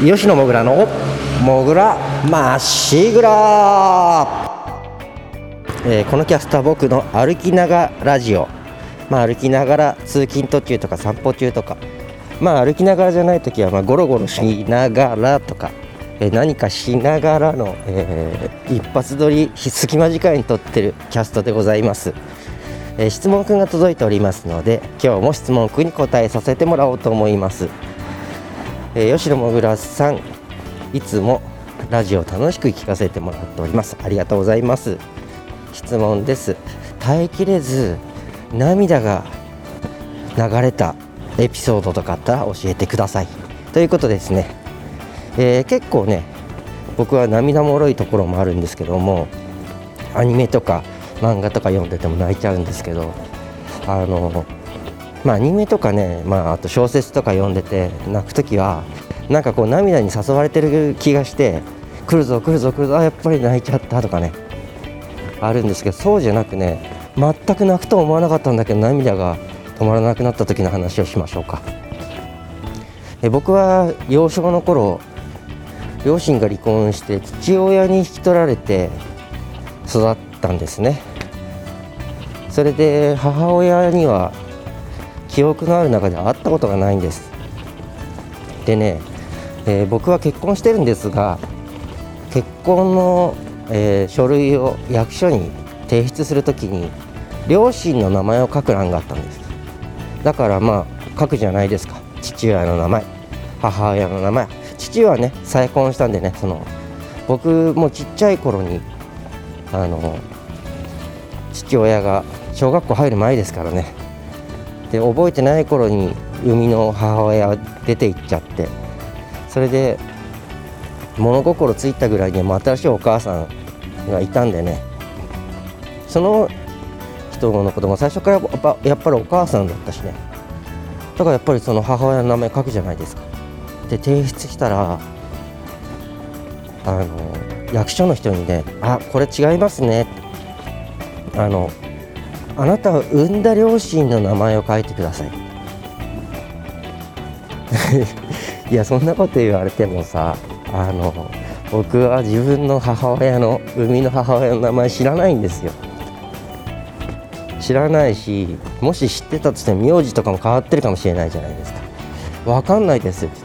吉野もぐらのもぐらまっしぐら、えこのキャストは僕の歩きながらラジオ。まあ歩きながら通勤途中とか散歩中とか。まあ歩きながらじゃない時はまあゴロゴロしながらとか、えー何かしながらの、えー一発撮り隙間時間に撮ってるキャストでございます、え質問くんが届いておりますので今日も質問くんに答えさせてもらおうと思います、えー吉野もぐらさんいつもラジオ楽しく聞かせてもらっております。ありがとうございます。質問です。耐えきれず涙が流れたエピソードとかあったら教えてください。ということですね、えー結構ね僕は涙もろいところもあるんですけどもアニメとか漫画とか読んでても泣いちゃうんですけどあのまあアニメとかね、まあ、あと小説とか読んでて泣く時はなんかこう涙に誘われてる気がして来るぞ来るぞ来るぞあやっぱり泣いちゃったとかねあるんですけどそうじゃなくね全く泣くと思わなかったんだけど涙が止まらなくなった時の話をしましょうか。え僕は幼少の頃両親が離婚して父親に引き取られて育ったんですね。それで母親には記憶のある中で会ったことがないんです。でね、えー僕は結婚してるんですが結婚の、えー書類を役所に提出するときに両親の名前を書く欄があったんです。だからまあ書くじゃないですか。父親の名前母親の名前。父はね再婚したんでねその僕もちっちゃい頃にあの父親が小学校入る前ですからね。で覚えてない頃に生みの母親出て行っちゃって。それで物心ついたぐらいにも新しいお母さんがいたんでね。その人のことも最初からやっぱやっぱりお母さんだったしね。だからやっぱりその母親の名前書くじゃないですか。で提出したらあの役所の人にね「あこれ違いますね」あのあなたは産んだ両親の名前を書いてください。いやそんなこと言われてもさあの僕は自分の母親の生みの母親の名前知らないんですよ。知らないしもし知ってたとしても名字とかも変わってるかもしれないじゃないですか。分かんないですって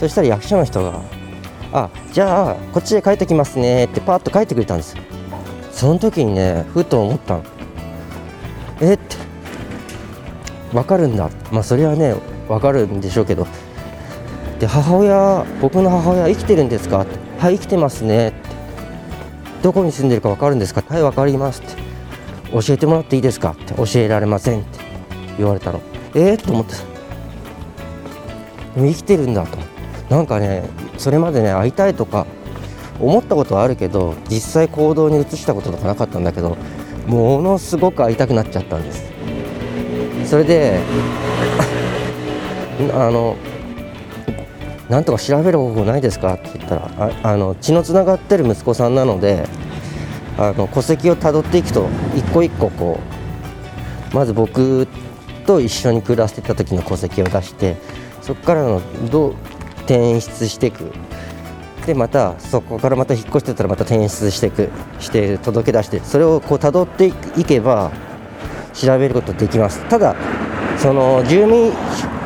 そしたら役所の人が「あじゃあこっちで書いてきますね」ってパッと書いてくれたんですよ。その時にねふと思ったの。えって。分かるんだ。まあそれはね分かるんでしょうけど。で母親僕の母親生きてるんですか？はい生きてますね。ってどこに住んでるか分かるんですか？はい分かりますって。教えてもらっていいですか？って教えられませんって。言われたの。えー、と思って生きてるんだと。なんかねそれまでね会いたいとか思ったことはあるけど実際行動に移したこととかなかったんだけどものすごく会いたくなっちゃったんです。それで あのなんとか調べる方法ないですか？って言ったらああの血のつながってる息子さんなのであの戸籍をたどっていくと一個一個こうまず僕と一緒に暮らしてた時の戸籍を出してそこからのどう転出していくでまたそこからまた引っ越してたらまた転出していくして届け出してそれをこう辿っていけば調べることできます。ただその住民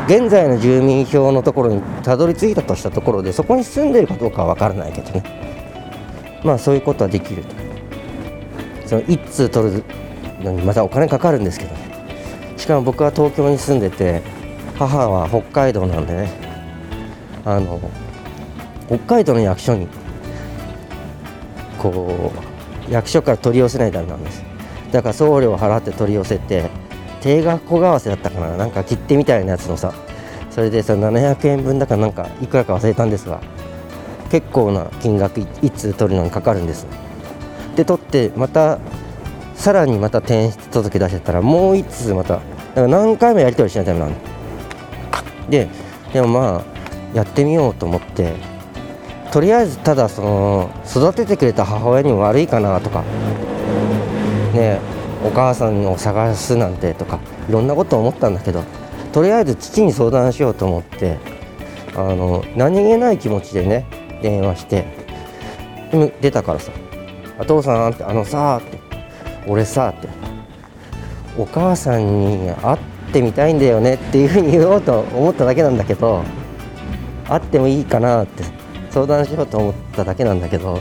現在の住民票のところにたどり着いたとしたところでそこに住んでいるかどうかは分からないけどね。まあそういうことはできるその一通取るのにまたお金かかるんですけどね。しかも僕は東京に住んでて母は北海道なんでね。あの北海道の役所にこう役所から取り寄せないとダメなんです。だから送料を払って取り寄せて定額小為替だったかな。なんか切手みたいなやつのさ。それでさ700円分だからなんかいくらか忘れたんですが結構な金額いつ取るのにかかるんです。で取ってまたさらにまた転出届出してたらもう一通まただから何回もやり取りしないとダメなのででもまあやってみようと思ってとりあえずただその育ててくれた母親にも悪いかなとかねお母さんを探すなんてとかいろんなこと思ったんだけどとりあえず父に相談しようと思ってあの何気ない気持ちでね電話して出たからさ「お父さん」って「あのさ」って「俺さ」って「お母さんに会ってみたいんだよね」っていうふうに言おうと思っただけなんだけど会ってもいいかなって相談しようと思っただけなんだけど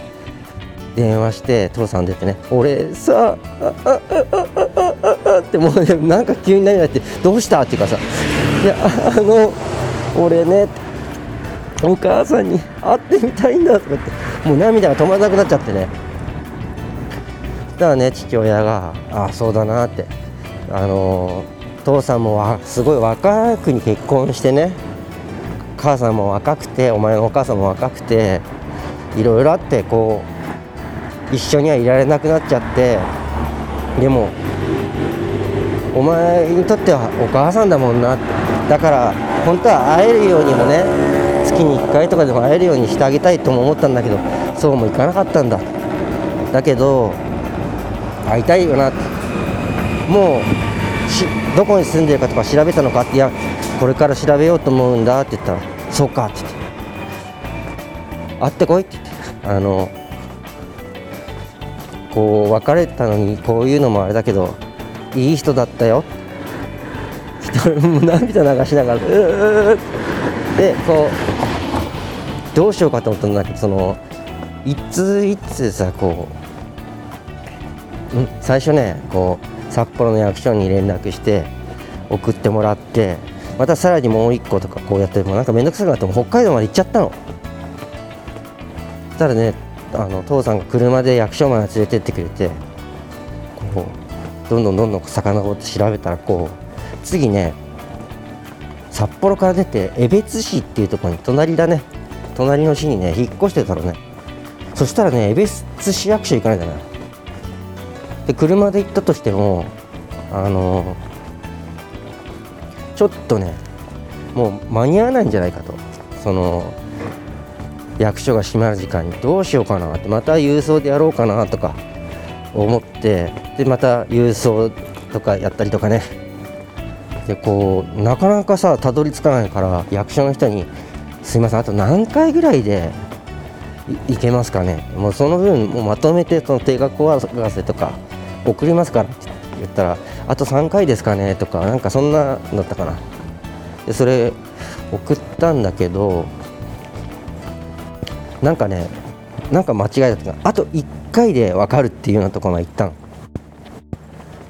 電話して父さん出てね「俺さああああああってもう、ね、なんか急に何だって「どうした?」っていうかさ「いやあの俺ねお母さんに会ってみたいんだ」とかってもう涙が止まらなくなっちゃってねそしたらね父親が「ああそうだな」ってあの父さんもわすごい若くに結婚してね母さんも若くてお前のお母さんも若くていろいろあってこう一緒にはいられなくなっちゃってでもお前にとってはお母さんだもんな。だから本当は会えるようにもね月に1回とかでも会えるようにしてあげたいとも思ったんだけどそうもいかなかったんだ。だけど会いたいよな。もうどこに住んでるかとか調べたのかっていやこれから調べようと思うんだって言ったらそうかって言って。会ってこいって言って。あのこう別れたのにこういうのもあれだけどいい人だったよ。涙流しながらうーでこうどうしようかと思ったんだけどその一通一通さこう、うん、最初ねこう札幌の役所に連絡して送ってもらってまたさらにもう1個とかこうやってもなんか面倒くさくなっても北海道まで行っちゃったの。そしたらねあの父さんが車で役所まで連れてってくれてこうどんどんどんどん遡って調べたらこう次ね札幌から出て江別市っていうところに隣だね。隣の市にね引っ越してたのね。そしたらね江別市役所行かないんだな。で車で行ったとしてもあのちょっとねもう間に合わないんじゃないかと。その役所が閉まる時間にどうしようかなってまた郵送でやろうかなとか思ってでまた郵送とかやったりとかね。でこうなかなかさたどり着かないから役所の人に「すいませんあと何回ぐらいでいけますかね。もうその分もうまとめてその定額合わせとか送りますから」って言ったら「あと3回ですかね」とかなんかそんなだったかな。でそれ送ったんだけどなんかねなんか間違いだったあと1回で分かるっていうようなところまで行ったの。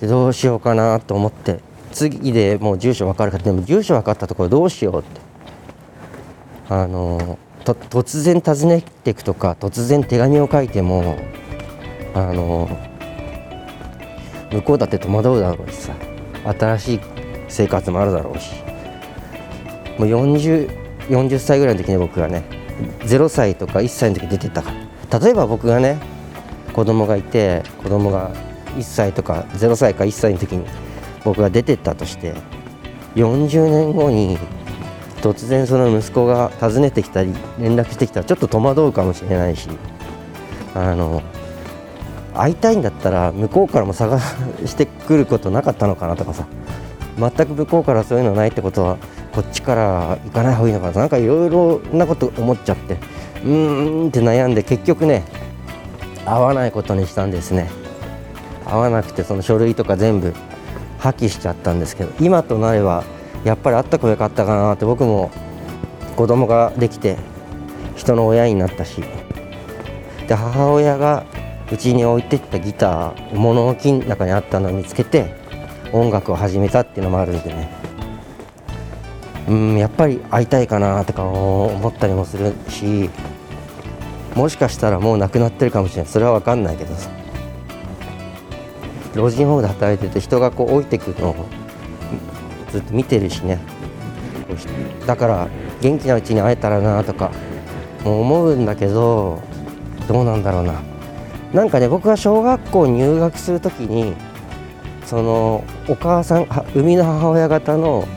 でどうしようかなと思って次でもう住所分かるかでも住所分かったところどうしようって。あのと突然訪ねていくとか突然手紙を書いてもあの向こうだって戸惑うだろうしさ新しい生活もあるだろうし。もう 40, 40歳ぐらいの時に僕がね0歳とか1歳の時出てったから。例えば僕がね子供がいて子供が1歳とか0歳か1歳の時に僕が出てったとして40年後に突然その息子が訪ねてきたり連絡してきたらちょっと戸惑うかもしれないしあの会いたいんだったら向こうからも探してくることなかったのかなとかさ。全く向こうからそういうのないってことはこっちから行かない方がいいのかな。なんかいろいろなこと思っちゃって。うーんって悩んで結局ね会わないことにしたんですね。会わなくてその書類とか全部破棄しちゃったんですけど今となればやっぱり会った方がよかったかなって僕も子供ができて人の親になったし。で母親がうちに置いてったギター物置の中にあったのを見つけて音楽を始めたっていうのもあるんでね。うんやっぱり会いたいかなとか思ったりもするしもしかしたらもう亡くなってるかもしれないそれは分かんないけど。老人ホームで働いてて人がこう置いてくのをずっと見てるしね。だから元気なうちに会えたらなとかもう思うんだけどどうなんだろうな。なんかね僕が小学校入学する時にそのお母さん生みの母親方の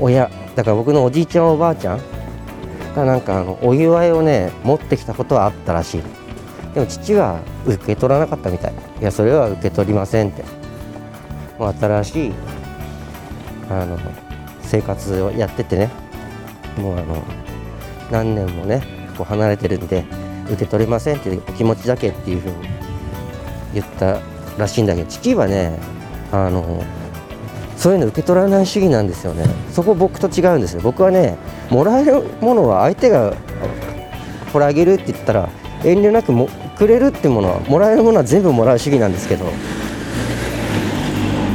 親だから僕のおじいちゃんおばあちゃんがなんかあのお祝いをね持ってきたことはあったらしいでも父は受け取らなかったみたい。いやそれは受け取りませんって。もう新しいあの生活をやっててね。もうあの何年もねこう離れてるんで受け取れませんってお気持ちだけっていうふうに言ったらしいんだけど父はねあのそういうの受け取らない主義なんですよね。そこ僕と違うんですよ。僕はねもらえるものは相手がこれあげるって言ったら遠慮なくもくれるってものはもらえるものは全部もらう主義なんですけど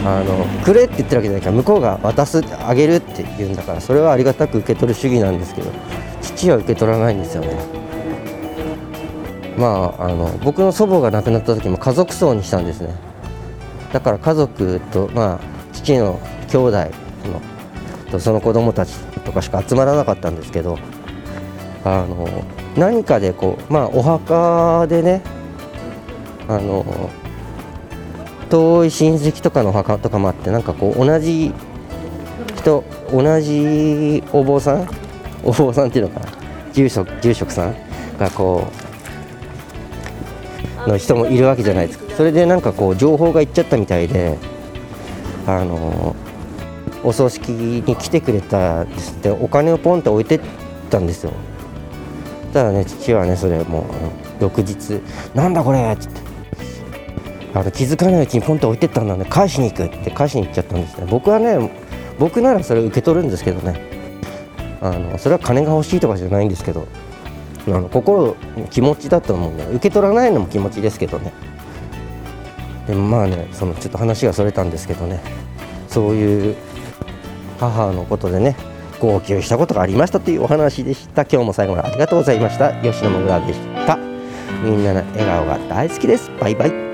あのくれって言ってるわけじゃないから向こうが渡すあげるって言うんだからそれはありがたく受け取る主義なんですけど父は受け取らないんですよね。まああの僕の祖母が亡くなった時も家族葬にしたんですね。だから家族とまあ父の兄弟のとその子供たちとかしか集まらなかったんですけどあの何かでこうまあお墓でねあの遠い親戚とかのお墓とかもあってなんかこう同じ人同じお坊さんお坊さんっていうのかな住職住職さんがこうの人もいるわけじゃないですか。それでなんかこう情報がいっちゃったみたいであのお葬式に来てくれたですってお金をポンって置いてったんですよ。ただね父はねそれもう翌日「なんだこれ!」っつって。あの気づかないうちにポンと置いてったんだね。返しに行くって返しに行っちゃったんですね僕はね僕ならそれ受け取るんですけどね。あのそれは金が欲しいとかじゃないんですけど。あの心気持ちだと思うんで受け取らないのも気持ちですけどね。でもまあねそのちょっと話がそれたんですけどね。そういう母のことでね号泣したことがありましたというお話でした。今日も最後までありがとうございました。吉野もぐらでした。みんなの笑顔が大好きです。バイバイ。